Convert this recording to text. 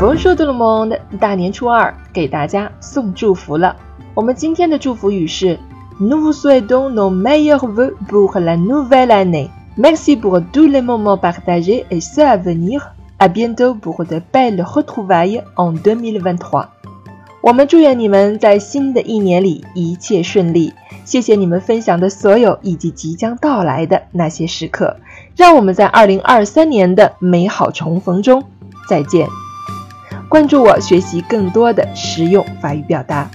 Bonjour tout le monde！大年初二给大家送祝福了。我们今天的祝福语是 Nous vous souhaitons nos meilleurs vœux pour la nouvelle année. Merci pour tous les moments partagés et ceux à venir. À bientôt pour de belles retrouvailles en 2023. 我们祝愿你们在新的一年里一切顺利。谢谢你们分享的所有以及即将到来的那些时刻。让我们在二零二三年的美好重逢中再见。关注我，学习更多的实用法语表达。